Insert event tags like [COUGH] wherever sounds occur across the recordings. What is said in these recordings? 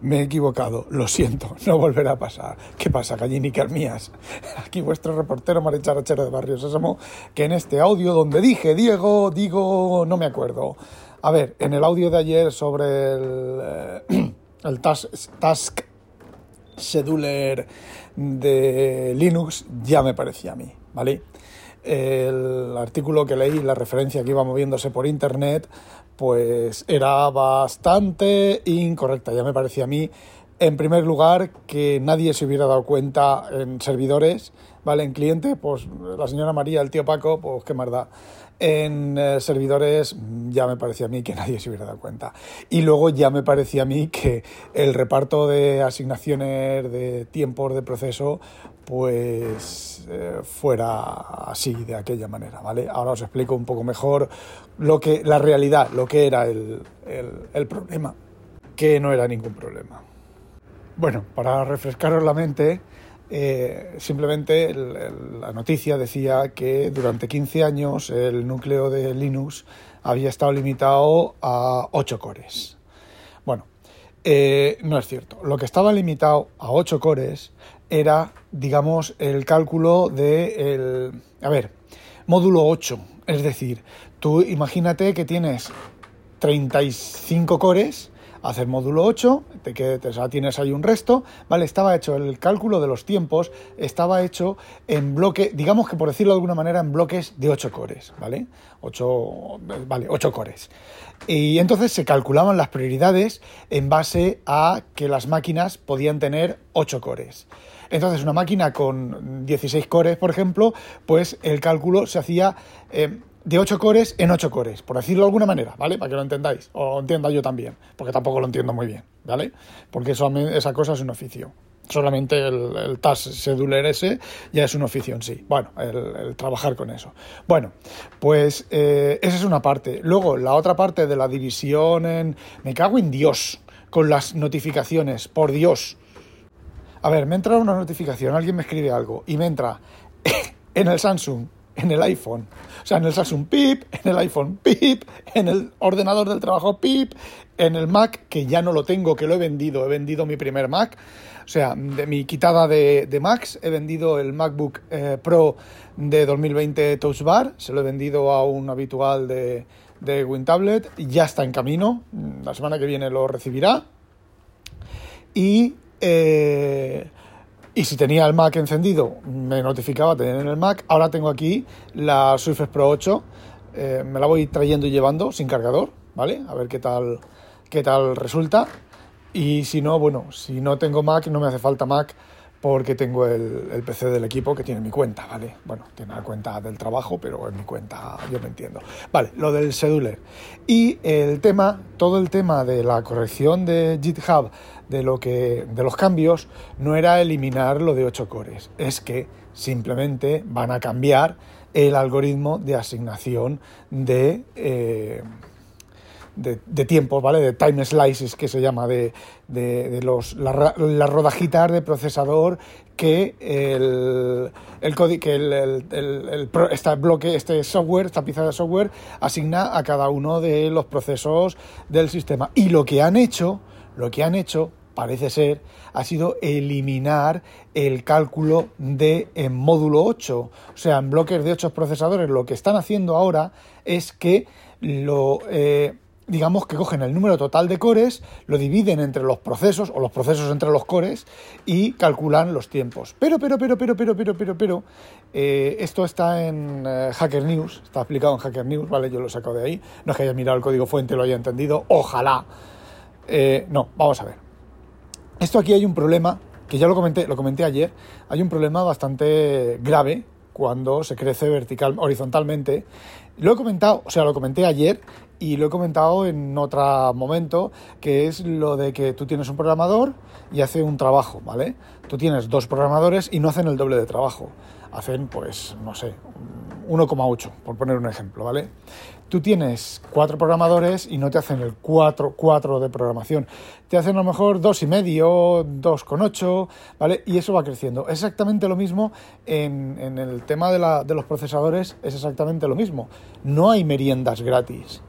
me he equivocado, lo siento, no volverá a pasar. ¿Qué pasa, gallinicas mías? Aquí vuestro reportero maricharachero de Barrio Sésamo, que en este audio donde dije Diego, digo, no me acuerdo. A ver, en el audio de ayer sobre el, eh, [CLEARS THROAT] el task, task Scheduler de Linux ya me parecía a mí, ¿vale? El artículo que leí, la referencia que iba moviéndose por internet, pues era bastante incorrecta, ya me parecía a mí. En primer lugar, que nadie se hubiera dado cuenta en servidores, ¿vale? En cliente, pues la señora María, el tío Paco, pues qué más. En eh, servidores ya me parecía a mí que nadie se hubiera dado cuenta. Y luego ya me parecía a mí que el reparto de asignaciones de tiempos de proceso pues eh, fuera así, de aquella manera, ¿vale? Ahora os explico un poco mejor lo que, la realidad, lo que era el, el problema, que no era ningún problema. Bueno, para refrescaros la mente, eh, simplemente la noticia decía que durante 15 años el núcleo de Linux había estado limitado a 8 cores. Bueno, eh, no es cierto. Lo que estaba limitado a 8 cores era, digamos, el cálculo de el, a ver, módulo 8. Es decir, tú imagínate que tienes 35 cores hacer módulo 8, te, que, tienes ahí un resto, ¿vale? Estaba hecho el cálculo de los tiempos, estaba hecho en bloque, digamos que por decirlo de alguna manera, en bloques de 8 cores, ¿vale? 8, vale, 8 cores. Y entonces se calculaban las prioridades en base a que las máquinas podían tener 8 cores. Entonces, una máquina con 16 cores, por ejemplo, pues el cálculo se hacía eh, de 8 cores en 8 cores, por decirlo de alguna manera, ¿vale? Para que lo entendáis, o entienda yo también, porque tampoco lo entiendo muy bien, ¿vale? Porque eso, esa cosa es un oficio. Solamente el, el task scheduler ese ya es un oficio en sí. Bueno, el, trabajar con eso. Bueno, pues eh, esa es una parte. Luego, la otra parte de la división en... Me cago en Dios con las notificaciones, por Dios. A ver, me entra una notificación, alguien me escribe algo y me entra [LAUGHS] en el Samsung en el iPhone. O sea, en el Samsung PIP, en el iPhone PIP, en el ordenador del trabajo PIP, en el Mac, que ya no lo tengo, que lo he vendido. He vendido mi primer Mac. O sea, de mi quitada de, Macs, he vendido el MacBook eh, Pro de 2020 Touch Bar. Se lo he vendido a un habitual de, de WinTablet. Ya está en camino. La semana que viene lo recibirá. Y... Eh, y si tenía el Mac encendido, me notificaba tener en el Mac. Ahora tengo aquí la Surface Pro 8. Eh, me la voy trayendo y llevando sin cargador, ¿vale? A ver qué tal, qué tal resulta. Y si no, bueno, si no tengo Mac, no me hace falta Mac porque tengo el, PC del equipo que tiene mi cuenta, ¿vale? Bueno, tiene la cuenta del trabajo, pero en mi cuenta yo me entiendo. Vale, lo del scheduler. Y el tema, todo el tema de la corrección de GitHub de, lo que, de los cambios no era eliminar lo de 8 cores, es que simplemente van a cambiar el algoritmo de asignación de, eh, de, tiempos, ¿vale? De time slices que se llama, de, de, los, las la rodajitas de procesador que el, el, que el, el, este bloque, este software, esta pieza de software asigna a cada uno de los procesos del sistema. Y lo que han hecho lo que han hecho, parece ser, ha sido eliminar el cálculo de en módulo 8, o sea, en bloques de 8 procesadores. Lo que están haciendo ahora es que lo... Eh, digamos que cogen el número total de cores, lo dividen entre los procesos o los procesos entre los cores y calculan los tiempos. Pero, pero, pero, pero, pero, pero, pero, pero, eh, esto está en eh, Hacker News, está explicado en Hacker News, ¿vale? Yo lo he sacado de ahí. No es que haya mirado el código fuente y lo haya entendido, ojalá. Eh, no, vamos a ver. Esto aquí hay un problema, que ya lo comenté, lo comenté ayer, hay un problema bastante grave cuando se crece vertical, horizontalmente. Lo he comentado, o sea, lo comenté ayer y lo he comentado en otro momento, que es lo de que tú tienes un programador y hace un trabajo, ¿vale? Tú tienes dos programadores y no hacen el doble de trabajo. Hacen, pues, no sé, 1,8, por poner un ejemplo, ¿vale? Tú tienes cuatro programadores y no te hacen el 4, 4 de programación. Te hacen a lo mejor dos y medio, 2,8, ¿vale? Y eso va creciendo. Exactamente lo mismo en, en el tema de, la, de los procesadores, es exactamente lo mismo. No hay meriendas gratis.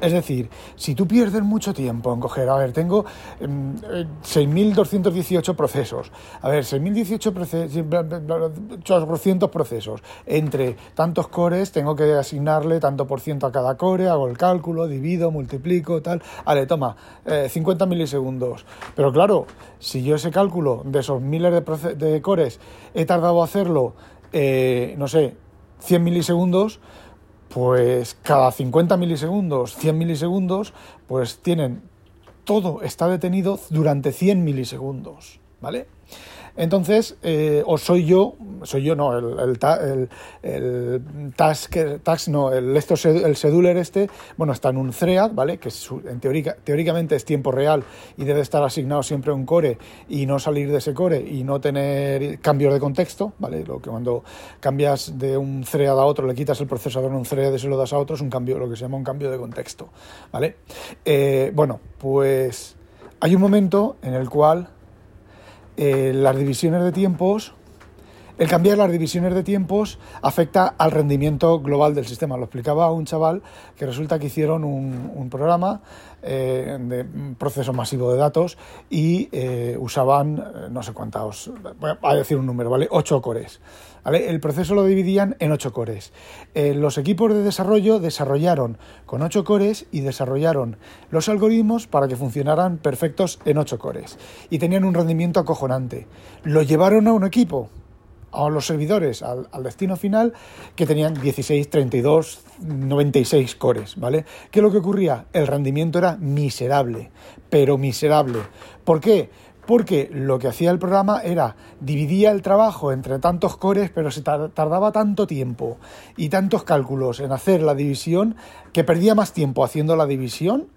Es decir, si tú pierdes mucho tiempo en coger, a ver, tengo 6.218 em, procesos, a ver, 6.018 procesos, procesos, entre tantos cores tengo que asignarle tanto por ciento a cada core, hago el cálculo, divido, multiplico, tal, vale, toma, 50 eh, milisegundos. Pero claro, si yo ese cálculo de esos miles de, de cores he tardado a hacerlo, eh, no sé, 100 milisegundos, pues cada 50 milisegundos, 100 milisegundos, pues tienen todo está detenido durante 100 milisegundos, ¿vale? Entonces, eh, o soy yo, soy yo, no, el, el, el, task, task, no, el, esto, el este, bueno, está en un thread, ¿vale? Que en teórica, teóricamente es tiempo real y debe estar asignado siempre a un core y no salir de ese core y no tener cambios de contexto, ¿vale? Lo que cuando cambias de un thread a otro, le quitas el procesador en un thread y se lo das a otro, es un cambio, lo que se llama un cambio de contexto, ¿vale? Eh, bueno, pues hay un momento en el cual eh, las divisiones de tiempos, el cambiar las divisiones de tiempos afecta al rendimiento global del sistema. Lo explicaba un chaval que resulta que hicieron un, programa eh, de proceso masivo de datos y eh, usaban no sé cuántos, voy a decir un número, ¿vale? Ocho cores. El proceso lo dividían en ocho cores. Eh, los equipos de desarrollo desarrollaron con ocho cores y desarrollaron los algoritmos para que funcionaran perfectos en ocho cores. Y tenían un rendimiento acojonante. Lo llevaron a un equipo, a los servidores, al, destino final, que tenían 16, 32, 96 cores, ¿vale? ¿Qué es lo que ocurría? El rendimiento era miserable, pero miserable. ¿Por qué? porque lo que hacía el programa era dividía el trabajo entre tantos cores, pero se tardaba tanto tiempo y tantos cálculos en hacer la división que perdía más tiempo haciendo la división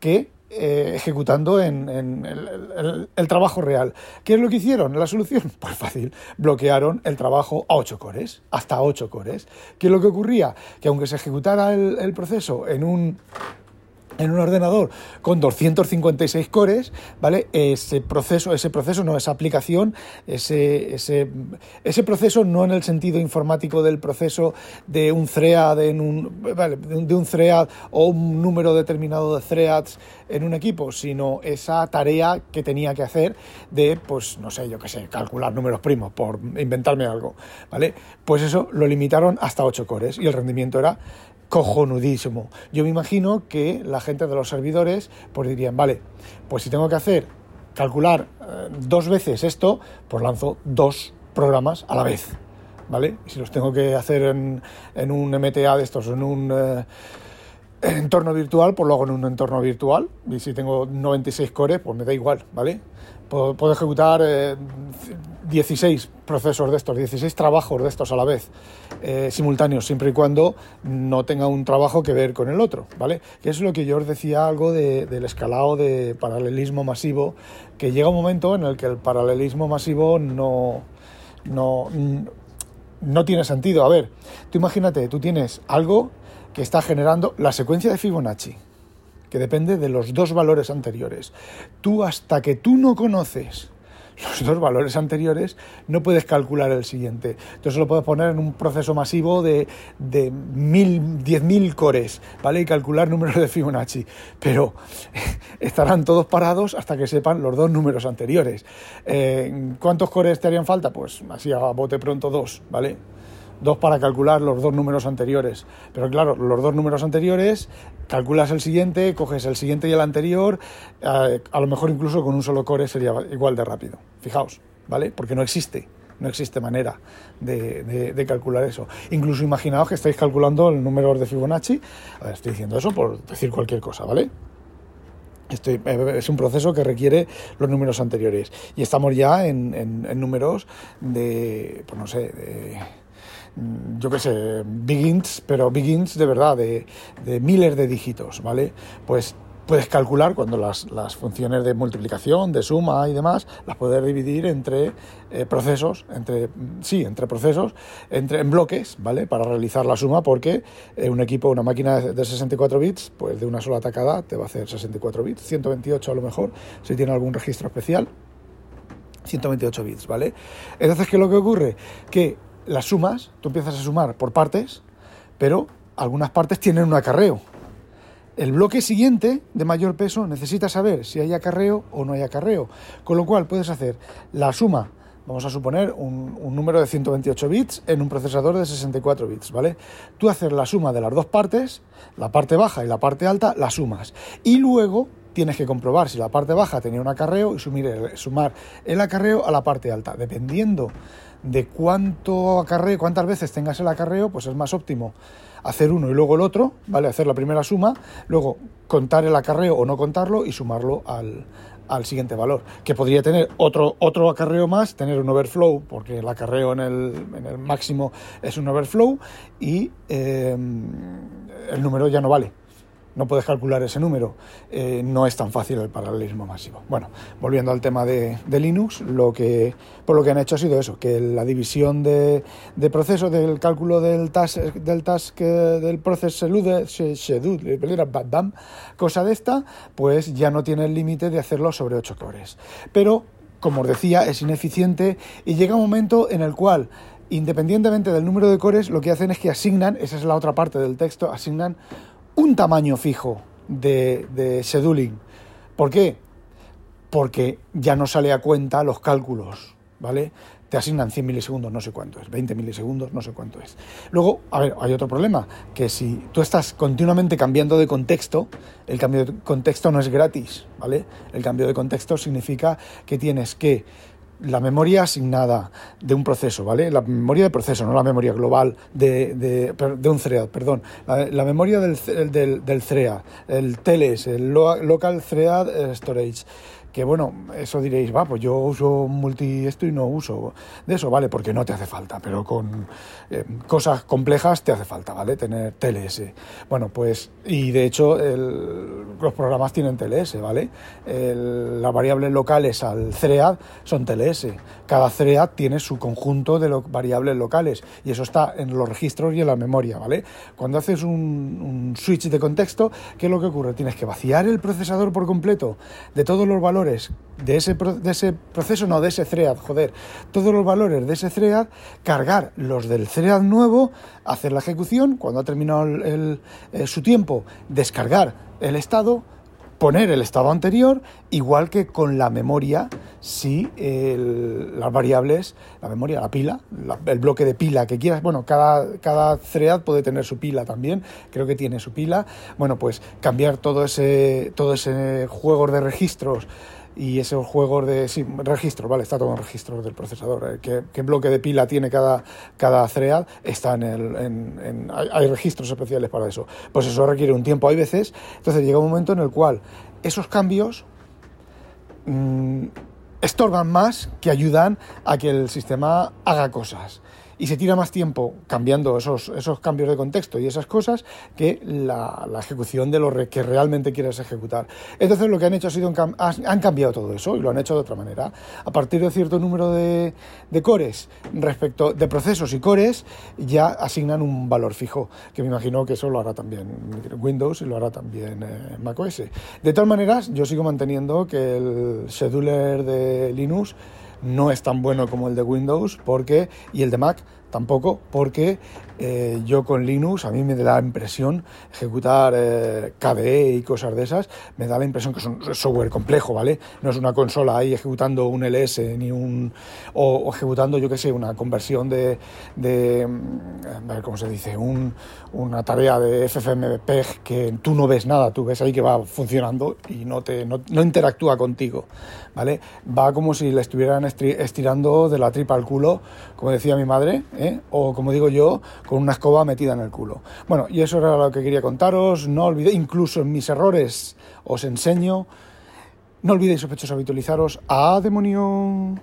que eh, ejecutando en, el, trabajo real. ¿Qué es lo que hicieron? La solución, [LAUGHS] pues fácil, bloquearon el trabajo a 8 cores, hasta 8 cores. ¿Qué es lo que ocurría? Que aunque se ejecutara el proceso en un en un ordenador con 256 cores, ¿vale? Ese proceso, ese proceso no, esa aplicación, ese, ese, ese proceso no en el sentido informático del proceso de un thread en un, de un thread o un número determinado de threads en un equipo, sino esa tarea que tenía que hacer de, pues, no sé, yo qué sé, calcular números primos, por inventarme algo, ¿vale? Pues eso lo limitaron hasta 8 cores y el rendimiento era cojonudísimo. Yo me imagino que la gente de los servidores pues dirían, vale, pues si tengo que hacer, calcular eh, dos veces esto, pues lanzo dos programas a la vez, ¿vale? si los tengo que hacer en, en un MTA de estos, en un... Eh, entorno virtual, pues lo hago en un entorno virtual. Y si tengo 96 cores, pues me da igual, ¿vale? Puedo, ejecutar 16 eh, procesos de estos, 16 trabajos de estos a la vez, eh, simultáneos, siempre y cuando no tenga un trabajo que ver con el otro, ¿vale? Que es lo que yo os decía algo del escalado de paralelismo masivo, que llega un momento en el que el paralelismo masivo no, no, no tiene sentido. A ver, tú imagínate, tú tienes algo que está generando la secuencia de Fibonacci, que depende de los dos valores anteriores. Tú hasta que tú no conoces los dos valores anteriores, no puedes calcular el siguiente. Entonces lo puedes poner en un proceso masivo de, de mil, 10.000 cores, ¿vale? Y calcular números de Fibonacci. Pero [LAUGHS] estarán todos parados hasta que sepan los dos números anteriores. Eh, ¿Cuántos cores te harían falta? Pues así a bote pronto dos, ¿vale? Dos para calcular los dos números anteriores. Pero claro, los dos números anteriores, calculas el siguiente, coges el siguiente y el anterior, eh, a lo mejor incluso con un solo core sería igual de rápido. Fijaos, ¿vale? Porque no existe. No existe manera de, calcular eso. Incluso imaginaos que estáis calculando el número de Fibonacci. Estoy diciendo eso por decir cualquier cosa, ¿vale? Estoy, eh, es un proceso que requiere los números anteriores. Y estamos ya en, en números de, pues no sé, de yo qué sé, begins, pero begins de verdad, de, miles de dígitos, ¿vale? Pues puedes calcular cuando las, funciones de multiplicación, de suma y demás, las puedes dividir entre eh, procesos, entre, sí, entre procesos, entre, en bloques, ¿vale? Para realizar la suma, porque eh, un equipo, una máquina de 64 bits, pues de una sola atacada te va a hacer 64 bits, 128 a lo mejor, si tiene algún registro especial. 128 bits, ¿vale? Entonces, ¿qué es lo que ocurre? Que las sumas, tú empiezas a sumar por partes, pero algunas partes tienen un acarreo. el bloque siguiente de mayor peso necesita saber si hay acarreo o no hay acarreo. Con lo cual puedes hacer la suma, vamos a suponer un, número de 128 bits en un procesador de 64 bits, ¿vale? Tú haces la suma de las dos partes, la parte baja y la parte alta, las sumas. Y luego tienes que comprobar si la parte baja tenía un acarreo y sumar el acarreo a la parte alta. Dependiendo de cuánto acarreo, cuántas veces tengas el acarreo, pues es más óptimo hacer uno y luego el otro, ¿vale? Hacer la primera suma, luego contar el acarreo o no contarlo y sumarlo al, siguiente valor. Que podría tener otro, otro acarreo más, tener un overflow, porque el acarreo en el, en el máximo es un overflow y eh, el número ya no vale no puedes calcular ese número. Eh, no es tan fácil el paralelismo masivo. Bueno, volviendo al tema de, Linux, lo que, por lo que han hecho ha sido eso, que la división de, de procesos del cálculo del task, del task eh, del proceso cosa de esta, pues ya no tiene el límite de hacerlo sobre 8 cores. Pero, como os decía, es ineficiente y llega un momento en el cual independientemente del número de cores, lo que hacen es que asignan, esa es la otra parte del texto, asignan un tamaño fijo de, de scheduling. ¿Por qué? Porque ya no sale a cuenta los cálculos, ¿vale? Te asignan 100 milisegundos, no sé cuánto es, 20 milisegundos, no sé cuánto es. Luego, a ver, hay otro problema, que si tú estás continuamente cambiando de contexto, el cambio de contexto no es gratis, ¿vale? El cambio de contexto significa que tienes que la memoria asignada de un proceso, ¿vale? La memoria de proceso, no la memoria global de, de, un thread, perdón. La, memoria del, del, del, thread, el TLS, el Local Thread Storage que bueno, eso diréis, va, pues yo uso multi esto y no uso de eso, ¿vale? Porque no te hace falta, pero con eh, cosas complejas te hace falta, ¿vale? Tener TLS. Bueno, pues, y de hecho los programas tienen TLS, ¿vale? las variables locales al thread son TLS. Cada thread tiene su conjunto de variables locales y eso está en los registros y en la memoria, ¿vale? Cuando haces un, un switch de contexto, ¿qué es lo que ocurre? Tienes que vaciar el procesador por completo de todos los valores de ese, de ese proceso, no, de ese thread, joder, todos los valores de ese thread, cargar los del thread nuevo, hacer la ejecución, cuando ha terminado el, eh, su tiempo, descargar el estado, poner el estado anterior, igual que con la memoria, si las variables, la memoria, la pila, el bloque de pila que quieras, bueno, cada, cada thread puede tener su pila también, creo que tiene su pila, bueno, pues cambiar todo ese, todo ese juego de registros y esos juegos de sí, registro, vale, está todo en registro del procesador. Eh, ¿Qué, bloque de pila tiene cada, cada thread? Está en el, hay, registros especiales para eso. Pues eso requiere un tiempo, hay veces. Entonces llega un momento en el cual esos cambios mm, estorban más que ayudan a que el sistema haga cosas y se tira más tiempo cambiando esos, esos cambios de contexto y esas cosas que la, ejecución de lo que realmente quieres ejecutar. Entonces lo que han hecho ha sido, han cambiado todo eso y lo han hecho de otra manera. A partir de cierto número de, de cores respecto de procesos y cores, ya asignan un valor fijo, que me imagino que eso lo hará también Windows y lo hará también eh, macOS. De todas maneras, yo sigo manteniendo que el scheduler de Linux no es tan bueno como el de Windows porque y el de Mac tampoco porque eh, yo con Linux a mí me da la impresión ejecutar eh, KDE y cosas de esas me da la impresión que es un software complejo vale no es una consola ahí ejecutando un LS ni un o, ejecutando yo que sé una conversión de, de mm, a ver cómo se dice un, una tarea de FFmpeg que tú no ves nada tú ves ahí que va funcionando y no te no, no interactúa contigo vale va como si le estuvieran estirando de la tripa al culo como decía mi madre ¿eh? o como digo yo, con una escoba metida en el culo. Bueno, y eso era lo que quería contaros. No olvidéis, incluso en mis errores os enseño. No olvidéis, sospechosos, habitualizaros. ¡A demonio!